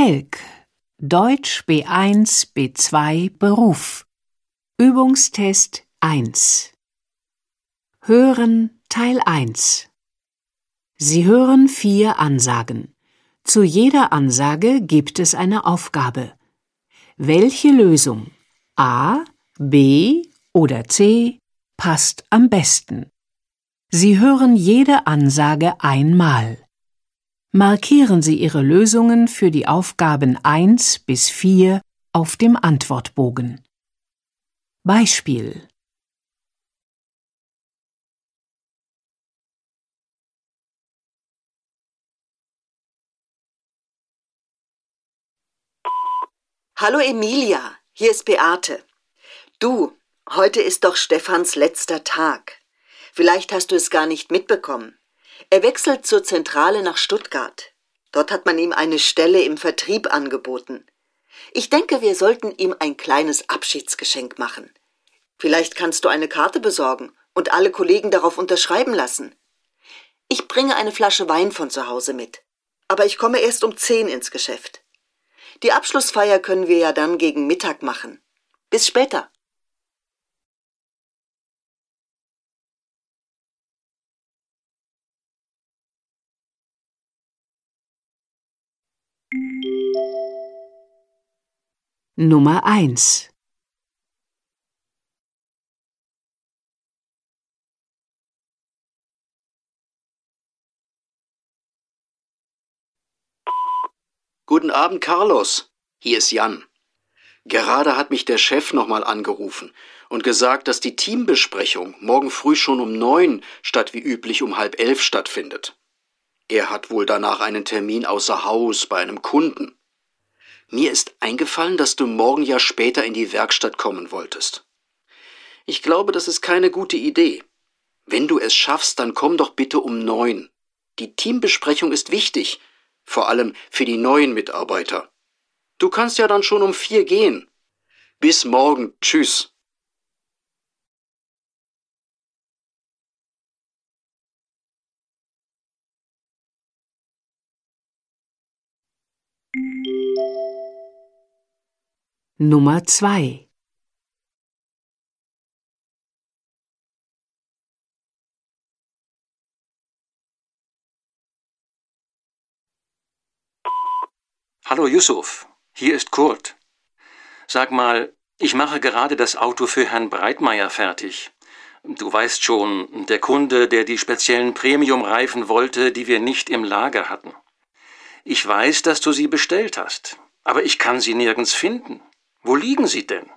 Telk Deutsch B1 B2 Beruf Übungstest 1 Hören Teil 1 Sie hören vier Ansagen. Zu jeder Ansage gibt es eine Aufgabe. Welche Lösung A, B oder C passt am besten? Sie hören jede Ansage einmal. Markieren Sie Ihre Lösungen für die Aufgaben 1 bis 4 auf dem Antwortbogen. Beispiel Hallo Emilia, hier ist Beate. Du, heute ist doch Stefans letzter Tag. Vielleicht hast du es gar nicht mitbekommen. Er wechselt zur Zentrale nach Stuttgart. Dort hat man ihm eine Stelle im Vertrieb angeboten. Ich denke, wir sollten ihm ein kleines Abschiedsgeschenk machen. Vielleicht kannst du eine Karte besorgen und alle Kollegen darauf unterschreiben lassen. Ich bringe eine Flasche Wein von zu Hause mit. Aber ich komme erst um zehn ins Geschäft. Die Abschlussfeier können wir ja dann gegen Mittag machen. Bis später. Nummer 1 Guten Abend, Carlos. Hier ist Jan. Gerade hat mich der Chef nochmal angerufen und gesagt, dass die Teambesprechung morgen früh schon um neun statt wie üblich um halb elf stattfindet. Er hat wohl danach einen Termin außer Haus bei einem Kunden. Mir ist eingefallen, dass du morgen ja später in die Werkstatt kommen wolltest. Ich glaube, das ist keine gute Idee. Wenn du es schaffst, dann komm doch bitte um neun. Die Teambesprechung ist wichtig vor allem für die neuen Mitarbeiter. Du kannst ja dann schon um vier gehen. Bis morgen. Tschüss. Nummer 2 Hallo Yusuf, hier ist Kurt. Sag mal, ich mache gerade das Auto für Herrn Breitmeier fertig. Du weißt schon, der Kunde, der die speziellen Premium-Reifen wollte, die wir nicht im Lager hatten. Ich weiß, dass du sie bestellt hast, aber ich kann sie nirgends finden. Wo liegen sie denn?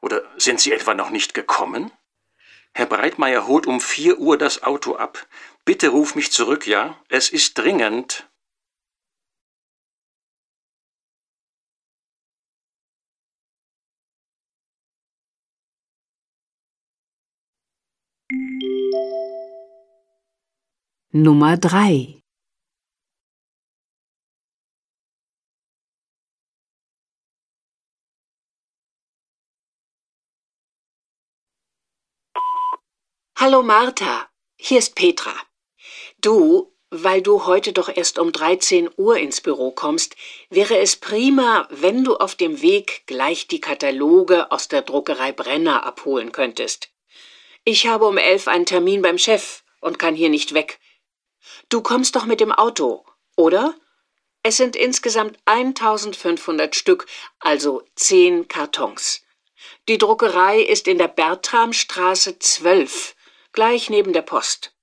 Oder sind sie etwa noch nicht gekommen? Herr Breitmeier holt um vier Uhr das Auto ab. Bitte ruf mich zurück, ja? Es ist dringend. Nummer 3 Hallo Martha, hier ist Petra. Du, weil du heute doch erst um 13 Uhr ins Büro kommst, wäre es prima, wenn du auf dem Weg gleich die Kataloge aus der Druckerei Brenner abholen könntest. Ich habe um elf einen Termin beim Chef und kann hier nicht weg. Du kommst doch mit dem Auto, oder? Es sind insgesamt 1500 Stück, also zehn Kartons. Die Druckerei ist in der Bertramstraße 12, gleich neben der Post.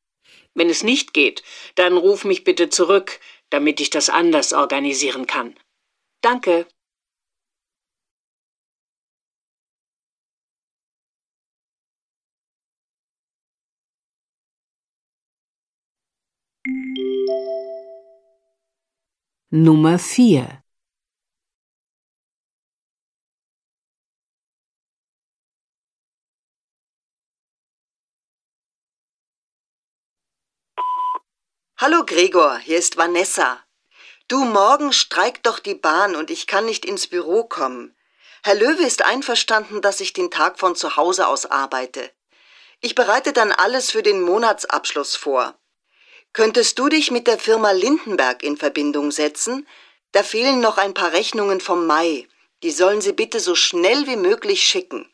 Wenn es nicht geht, dann ruf mich bitte zurück, damit ich das anders organisieren kann. Danke. Nummer 4 Hallo Gregor, hier ist Vanessa. Du, morgen streikt doch die Bahn und ich kann nicht ins Büro kommen. Herr Löwe ist einverstanden, dass ich den Tag von zu Hause aus arbeite. Ich bereite dann alles für den Monatsabschluss vor. Könntest du dich mit der Firma Lindenberg in Verbindung setzen? Da fehlen noch ein paar Rechnungen vom Mai. Die sollen Sie bitte so schnell wie möglich schicken.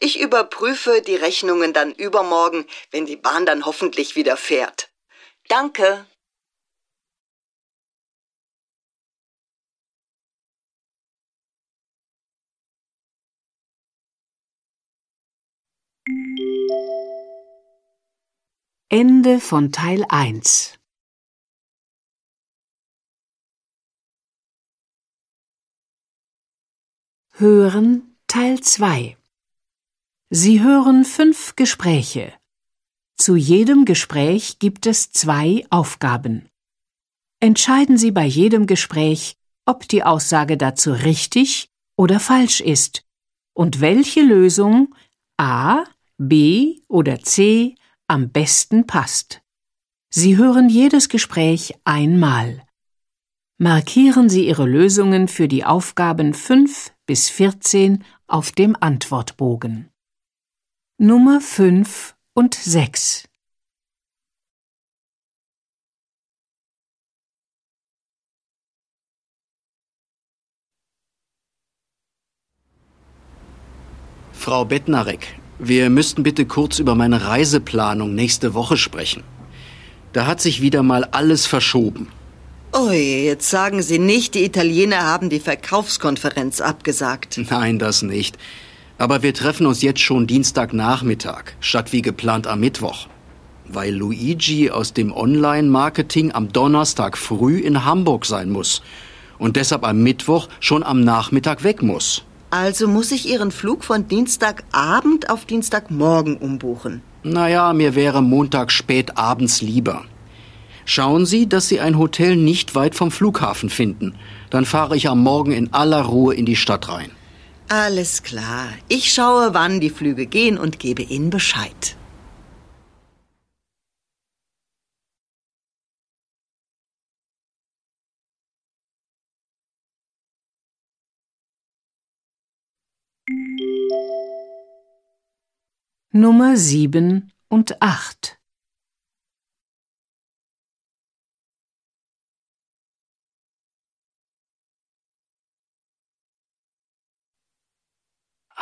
Ich überprüfe die Rechnungen dann übermorgen, wenn die Bahn dann hoffentlich wieder fährt. Danke. Ende von Teil 1 Hören Teil 2 Sie hören fünf Gespräche. Zu jedem Gespräch gibt es zwei Aufgaben. Entscheiden Sie bei jedem Gespräch, ob die Aussage dazu richtig oder falsch ist und welche Lösung A, B oder C am besten passt. Sie hören jedes Gespräch einmal. Markieren Sie Ihre Lösungen für die Aufgaben 5 bis 14 auf dem Antwortbogen. Nummer 5 und 6 Frau Bettnarek, wir müssten bitte kurz über meine Reiseplanung nächste Woche sprechen. Da hat sich wieder mal alles verschoben. Oh, jetzt sagen Sie nicht, die Italiener haben die Verkaufskonferenz abgesagt. Nein, das nicht. Aber wir treffen uns jetzt schon Dienstagnachmittag, statt wie geplant am Mittwoch. Weil Luigi aus dem Online-Marketing am Donnerstag früh in Hamburg sein muss und deshalb am Mittwoch schon am Nachmittag weg muss. Also muss ich Ihren Flug von Dienstagabend auf Dienstagmorgen umbuchen. Naja, mir wäre Montag spät abends lieber. Schauen Sie, dass Sie ein Hotel nicht weit vom Flughafen finden. Dann fahre ich am Morgen in aller Ruhe in die Stadt rein. Alles klar. Ich schaue, wann die Flüge gehen und gebe Ihnen Bescheid. Nummer 7 und 8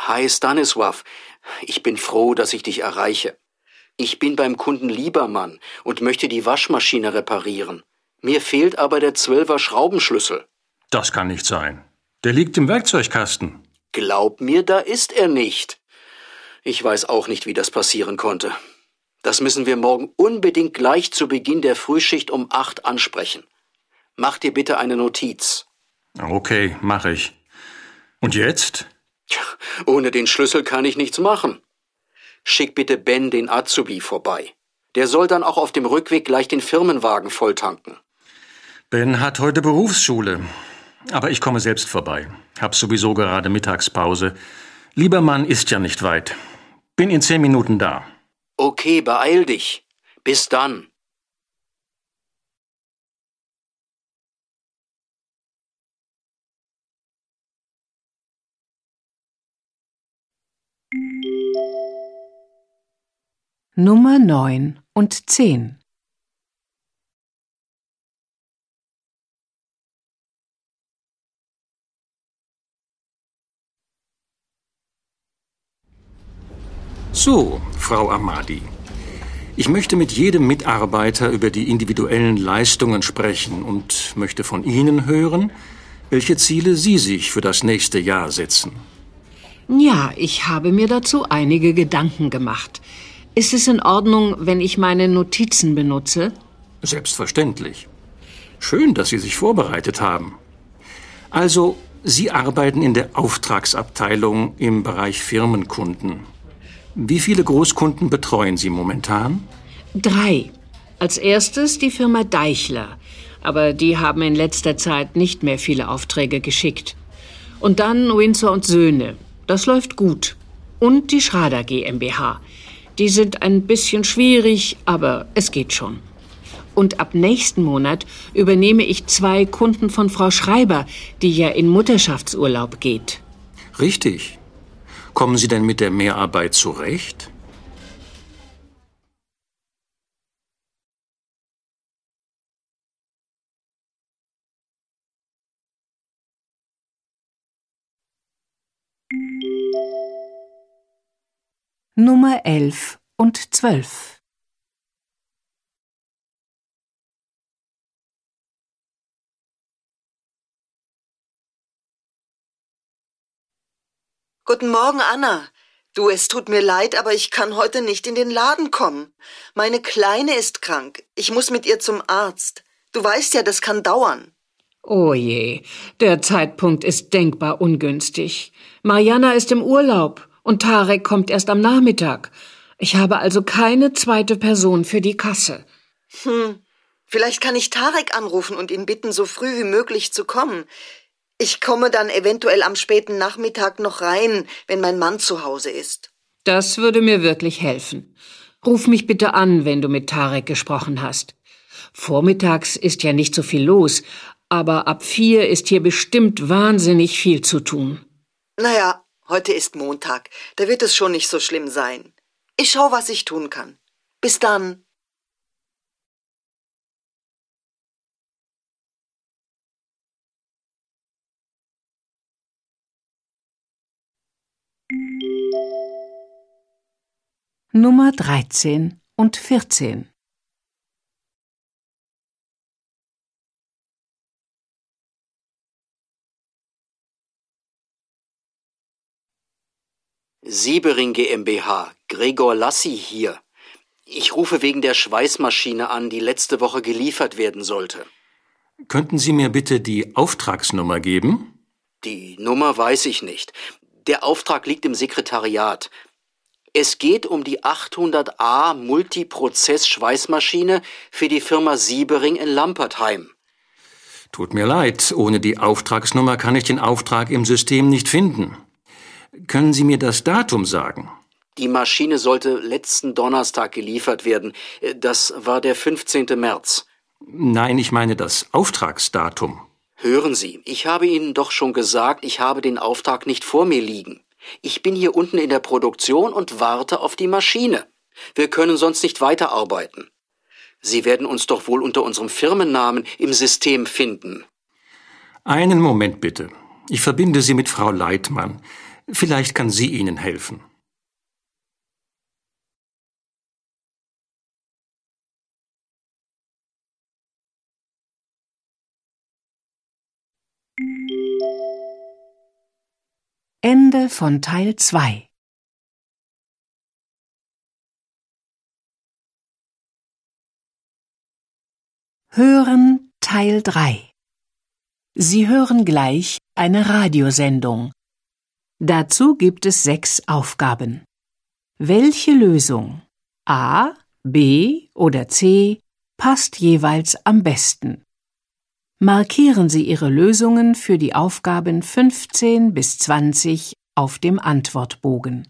Hi Stanisław, ich bin froh, dass ich dich erreiche. Ich bin beim Kunden Liebermann und möchte die Waschmaschine reparieren. Mir fehlt aber der Zwölfer Schraubenschlüssel. Das kann nicht sein. Der liegt im Werkzeugkasten. Glaub mir, da ist er nicht. Ich weiß auch nicht, wie das passieren konnte. Das müssen wir morgen unbedingt gleich zu Beginn der Frühschicht um acht ansprechen. Mach dir bitte eine Notiz. Okay, mache ich. Und jetzt? Tja, ohne den Schlüssel kann ich nichts machen. Schick bitte Ben den Azubi vorbei. Der soll dann auch auf dem Rückweg gleich den Firmenwagen volltanken. Ben hat heute Berufsschule. Aber ich komme selbst vorbei. Hab sowieso gerade Mittagspause. Liebermann ist ja nicht weit. Bin in zehn Minuten da. Okay, beeil dich. Bis dann. Nummer 9 und 10 So, Frau Amadi. Ich möchte mit jedem Mitarbeiter über die individuellen Leistungen sprechen und möchte von Ihnen hören, welche Ziele Sie sich für das nächste Jahr setzen. Ja, ich habe mir dazu einige Gedanken gemacht. Ist es in Ordnung, wenn ich meine Notizen benutze? Selbstverständlich. Schön, dass Sie sich vorbereitet haben. Also, Sie arbeiten in der Auftragsabteilung im Bereich Firmenkunden. Wie viele Großkunden betreuen Sie momentan? Drei. Als erstes die Firma Deichler. Aber die haben in letzter Zeit nicht mehr viele Aufträge geschickt. Und dann Windsor und Söhne. Das läuft gut. Und die Schrader GmbH. Die sind ein bisschen schwierig, aber es geht schon. Und ab nächsten Monat übernehme ich zwei Kunden von Frau Schreiber, die ja in Mutterschaftsurlaub geht. Richtig. Kommen Sie denn mit der Mehrarbeit zurecht? Nummer 11 und 12. Guten Morgen, Anna. Du, es tut mir leid, aber ich kann heute nicht in den Laden kommen. Meine Kleine ist krank. Ich muss mit ihr zum Arzt. Du weißt ja, das kann dauern. Oh je, der Zeitpunkt ist denkbar ungünstig. Mariana ist im Urlaub und Tarek kommt erst am Nachmittag. Ich habe also keine zweite Person für die Kasse. Hm, vielleicht kann ich Tarek anrufen und ihn bitten, so früh wie möglich zu kommen. Ich komme dann eventuell am späten Nachmittag noch rein, wenn mein Mann zu Hause ist. Das würde mir wirklich helfen. Ruf mich bitte an, wenn du mit Tarek gesprochen hast. Vormittags ist ja nicht so viel los, aber ab vier ist hier bestimmt wahnsinnig viel zu tun. Naja, heute ist Montag. Da wird es schon nicht so schlimm sein. Ich schau, was ich tun kann. Bis dann. Nummer 13 und 14. Siebering GmbH, Gregor Lassi hier. Ich rufe wegen der Schweißmaschine an, die letzte Woche geliefert werden sollte. Könnten Sie mir bitte die Auftragsnummer geben? Die Nummer weiß ich nicht. Der Auftrag liegt im Sekretariat. Es geht um die 800A Multiprozess-Schweißmaschine für die Firma Siebering in Lampertheim. Tut mir leid, ohne die Auftragsnummer kann ich den Auftrag im System nicht finden. Können Sie mir das Datum sagen? Die Maschine sollte letzten Donnerstag geliefert werden. Das war der 15. März. Nein, ich meine das Auftragsdatum. Hören Sie, ich habe Ihnen doch schon gesagt, ich habe den Auftrag nicht vor mir liegen. Ich bin hier unten in der Produktion und warte auf die Maschine. Wir können sonst nicht weiterarbeiten. Sie werden uns doch wohl unter unserem Firmennamen im System finden. Einen Moment bitte. Ich verbinde Sie mit Frau Leitmann. Vielleicht kann sie Ihnen helfen. Ende von Teil 2. Hören Teil 3. Sie hören gleich eine Radiosendung. Dazu gibt es sechs Aufgaben. Welche Lösung A, B oder C passt jeweils am besten? Markieren Sie Ihre Lösungen für die Aufgaben 15 bis 20 auf dem Antwortbogen.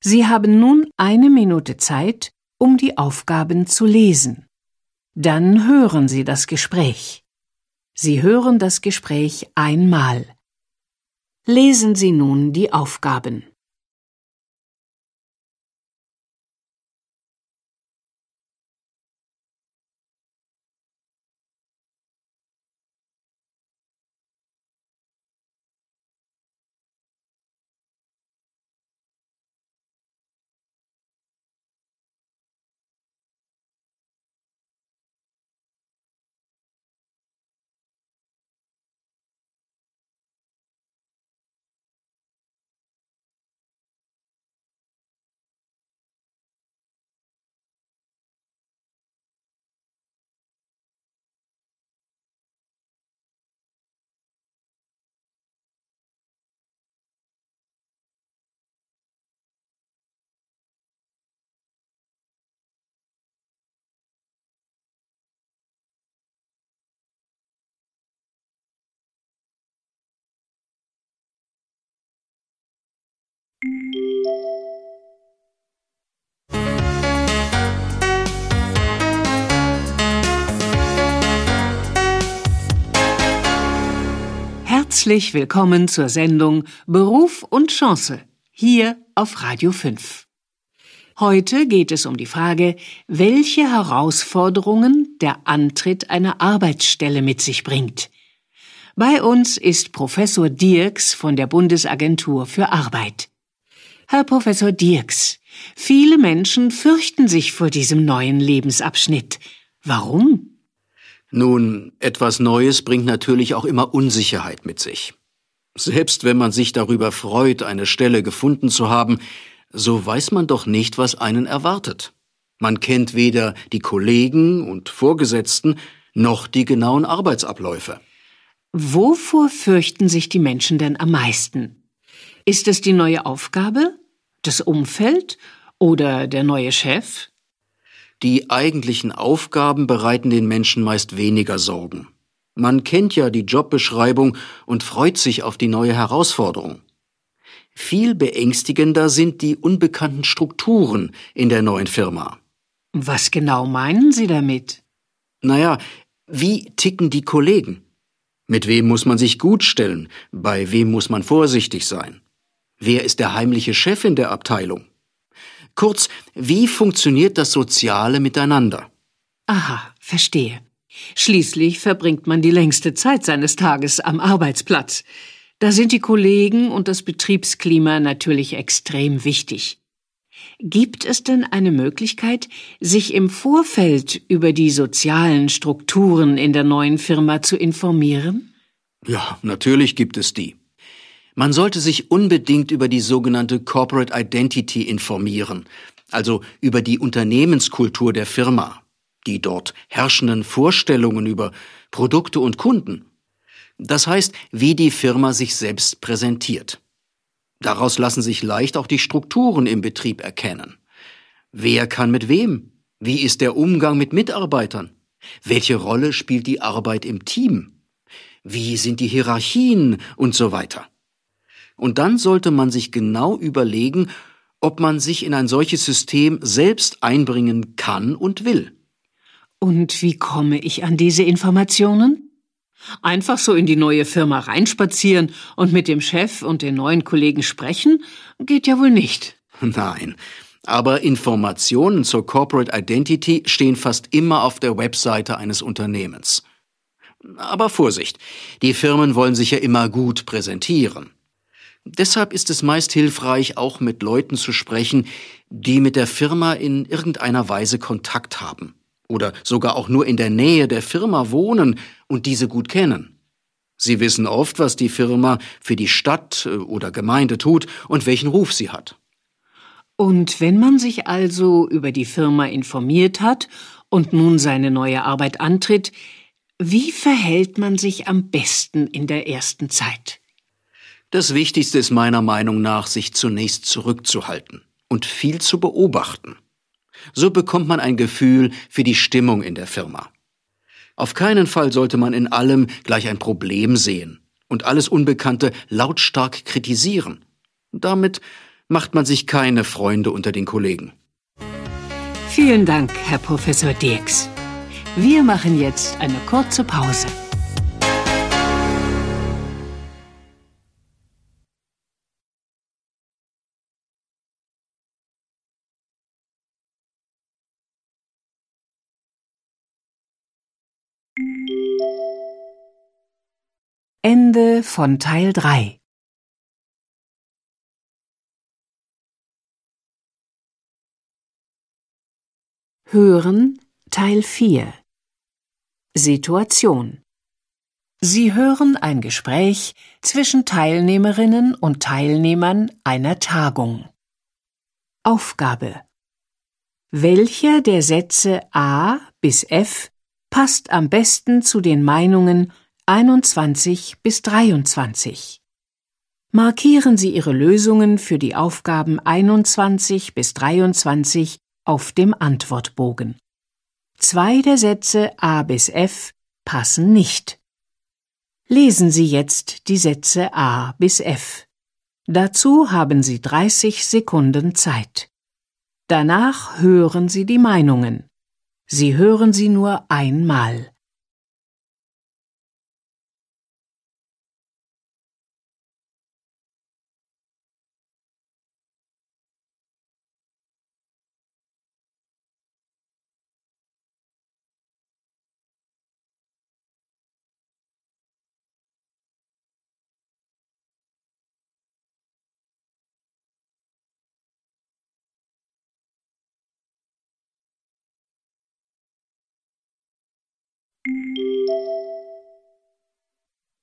Sie haben nun eine Minute Zeit, um die Aufgaben zu lesen. Dann hören Sie das Gespräch. Sie hören das Gespräch einmal. Lesen Sie nun die Aufgaben. Herzlich willkommen zur Sendung Beruf und Chance hier auf Radio 5. Heute geht es um die Frage, welche Herausforderungen der Antritt einer Arbeitsstelle mit sich bringt. Bei uns ist Professor Dirks von der Bundesagentur für Arbeit. Herr Professor Dirks, viele Menschen fürchten sich vor diesem neuen Lebensabschnitt. Warum? Nun, etwas Neues bringt natürlich auch immer Unsicherheit mit sich. Selbst wenn man sich darüber freut, eine Stelle gefunden zu haben, so weiß man doch nicht, was einen erwartet. Man kennt weder die Kollegen und Vorgesetzten noch die genauen Arbeitsabläufe. Wovor fürchten sich die Menschen denn am meisten? Ist es die neue Aufgabe, das Umfeld oder der neue Chef? Die eigentlichen Aufgaben bereiten den Menschen meist weniger Sorgen. Man kennt ja die Jobbeschreibung und freut sich auf die neue Herausforderung. Viel beängstigender sind die unbekannten Strukturen in der neuen Firma. Was genau meinen Sie damit? Naja, wie ticken die Kollegen? Mit wem muss man sich gut stellen? Bei wem muss man vorsichtig sein? Wer ist der heimliche Chef in der Abteilung? Kurz, wie funktioniert das soziale Miteinander? Aha, verstehe. Schließlich verbringt man die längste Zeit seines Tages am Arbeitsplatz. Da sind die Kollegen und das Betriebsklima natürlich extrem wichtig. Gibt es denn eine Möglichkeit, sich im Vorfeld über die sozialen Strukturen in der neuen Firma zu informieren? Ja, natürlich gibt es die. Man sollte sich unbedingt über die sogenannte Corporate Identity informieren, also über die Unternehmenskultur der Firma, die dort herrschenden Vorstellungen über Produkte und Kunden. Das heißt, wie die Firma sich selbst präsentiert. Daraus lassen sich leicht auch die Strukturen im Betrieb erkennen. Wer kann mit wem? Wie ist der Umgang mit Mitarbeitern? Welche Rolle spielt die Arbeit im Team? Wie sind die Hierarchien und so weiter? Und dann sollte man sich genau überlegen, ob man sich in ein solches System selbst einbringen kann und will. Und wie komme ich an diese Informationen? Einfach so in die neue Firma reinspazieren und mit dem Chef und den neuen Kollegen sprechen, geht ja wohl nicht. Nein, aber Informationen zur Corporate Identity stehen fast immer auf der Webseite eines Unternehmens. Aber Vorsicht, die Firmen wollen sich ja immer gut präsentieren. Deshalb ist es meist hilfreich, auch mit Leuten zu sprechen, die mit der Firma in irgendeiner Weise Kontakt haben oder sogar auch nur in der Nähe der Firma wohnen und diese gut kennen. Sie wissen oft, was die Firma für die Stadt äh, oder Gemeinde tut und welchen Ruf sie hat. Und wenn man sich also über die Firma informiert hat und nun seine neue Arbeit antritt, wie verhält man sich am besten in der ersten Zeit? Das Wichtigste ist meiner Meinung nach, sich zunächst zurückzuhalten und viel zu beobachten. So bekommt man ein Gefühl für die Stimmung in der Firma. Auf keinen Fall sollte man in allem gleich ein Problem sehen und alles Unbekannte lautstark kritisieren. Damit macht man sich keine Freunde unter den Kollegen. Vielen Dank, Herr Professor Dirks. Wir machen jetzt eine kurze Pause. Ende von Teil 3 Hören Teil 4 Situation. Sie hören ein Gespräch zwischen Teilnehmerinnen und Teilnehmern einer Tagung. Aufgabe. Welcher der Sätze A bis F passt am besten zu den Meinungen 21 bis 23. Markieren Sie Ihre Lösungen für die Aufgaben 21 bis 23 auf dem Antwortbogen. Zwei der Sätze A bis F passen nicht. Lesen Sie jetzt die Sätze A bis F. Dazu haben Sie 30 Sekunden Zeit. Danach hören Sie die Meinungen. Sie hören sie nur einmal.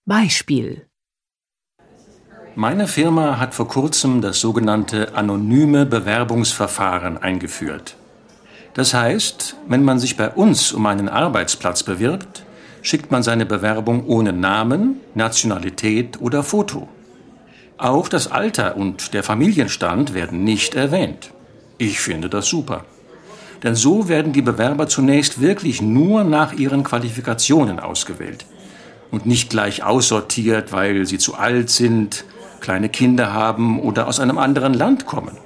Beispiel Meine Firma hat vor kurzem das sogenannte anonyme Bewerbungsverfahren eingeführt. Das heißt, wenn man sich bei uns um einen Arbeitsplatz bewirbt, schickt man seine Bewerbung ohne Namen, Nationalität oder Foto. Auch das Alter und der Familienstand werden nicht erwähnt. Ich finde das super. Denn so werden die Bewerber zunächst wirklich nur nach ihren Qualifikationen ausgewählt und nicht gleich aussortiert, weil sie zu alt sind, kleine Kinder haben oder aus einem anderen Land kommen.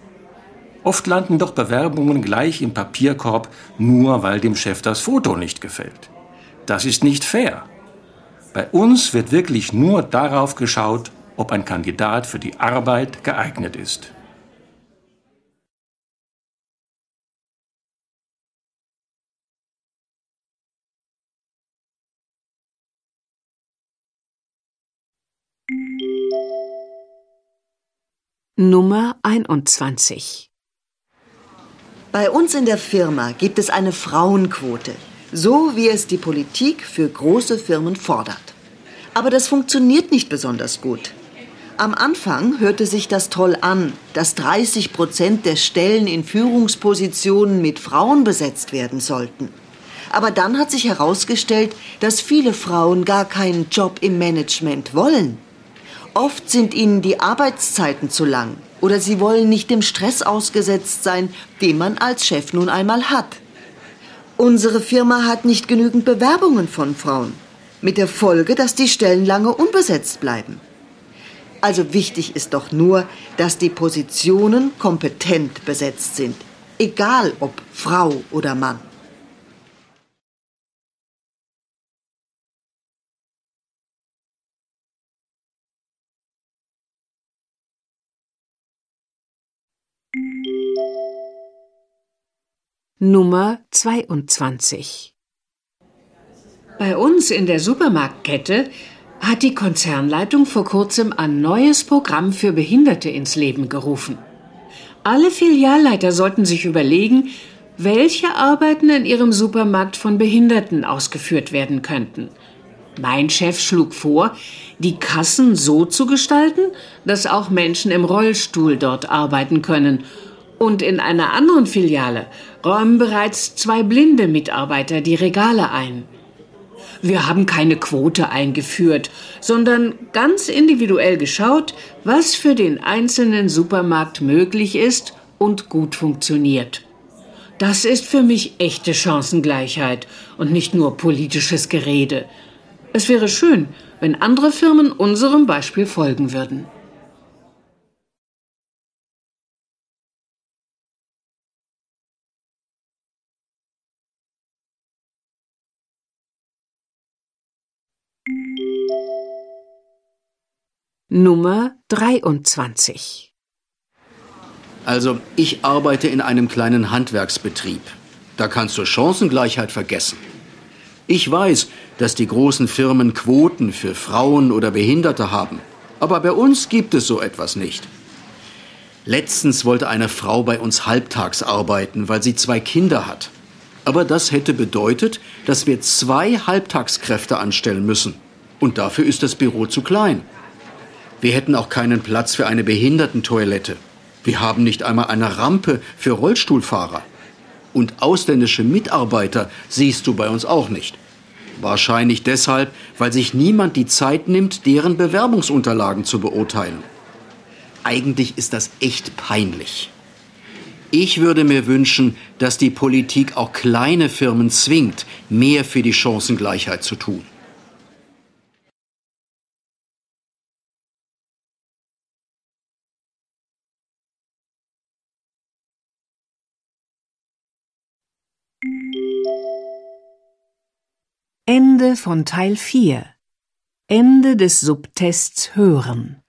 Oft landen doch Bewerbungen gleich im Papierkorb, nur weil dem Chef das Foto nicht gefällt. Das ist nicht fair. Bei uns wird wirklich nur darauf geschaut, ob ein Kandidat für die Arbeit geeignet ist. Nummer 21 Bei uns in der Firma gibt es eine Frauenquote, so wie es die Politik für große Firmen fordert. Aber das funktioniert nicht besonders gut. Am Anfang hörte sich das toll an, dass 30 Prozent der Stellen in Führungspositionen mit Frauen besetzt werden sollten. Aber dann hat sich herausgestellt, dass viele Frauen gar keinen Job im Management wollen. Oft sind ihnen die Arbeitszeiten zu lang oder sie wollen nicht dem Stress ausgesetzt sein, den man als Chef nun einmal hat. Unsere Firma hat nicht genügend Bewerbungen von Frauen, mit der Folge, dass die Stellen lange unbesetzt bleiben. Also wichtig ist doch nur, dass die Positionen kompetent besetzt sind, egal ob Frau oder Mann. Nummer 22 Bei uns in der Supermarktkette hat die Konzernleitung vor kurzem ein neues Programm für Behinderte ins Leben gerufen. Alle Filialleiter sollten sich überlegen, welche Arbeiten in ihrem Supermarkt von Behinderten ausgeführt werden könnten. Mein Chef schlug vor, die Kassen so zu gestalten, dass auch Menschen im Rollstuhl dort arbeiten können und in einer anderen Filiale räumen bereits zwei blinde Mitarbeiter die Regale ein. Wir haben keine Quote eingeführt, sondern ganz individuell geschaut, was für den einzelnen Supermarkt möglich ist und gut funktioniert. Das ist für mich echte Chancengleichheit und nicht nur politisches Gerede. Es wäre schön, wenn andere Firmen unserem Beispiel folgen würden. Nummer 23 Also, ich arbeite in einem kleinen Handwerksbetrieb. Da kannst du Chancengleichheit vergessen. Ich weiß, dass die großen Firmen Quoten für Frauen oder Behinderte haben. Aber bei uns gibt es so etwas nicht. Letztens wollte eine Frau bei uns halbtags arbeiten, weil sie zwei Kinder hat. Aber das hätte bedeutet, dass wir zwei Halbtagskräfte anstellen müssen. Und dafür ist das Büro zu klein. Wir hätten auch keinen Platz für eine Behindertentoilette. Wir haben nicht einmal eine Rampe für Rollstuhlfahrer. Und ausländische Mitarbeiter siehst du bei uns auch nicht. Wahrscheinlich deshalb, weil sich niemand die Zeit nimmt, deren Bewerbungsunterlagen zu beurteilen. Eigentlich ist das echt peinlich. Ich würde mir wünschen, dass die Politik auch kleine Firmen zwingt, mehr für die Chancengleichheit zu tun. Ende von Teil 4 Ende des Subtests Hören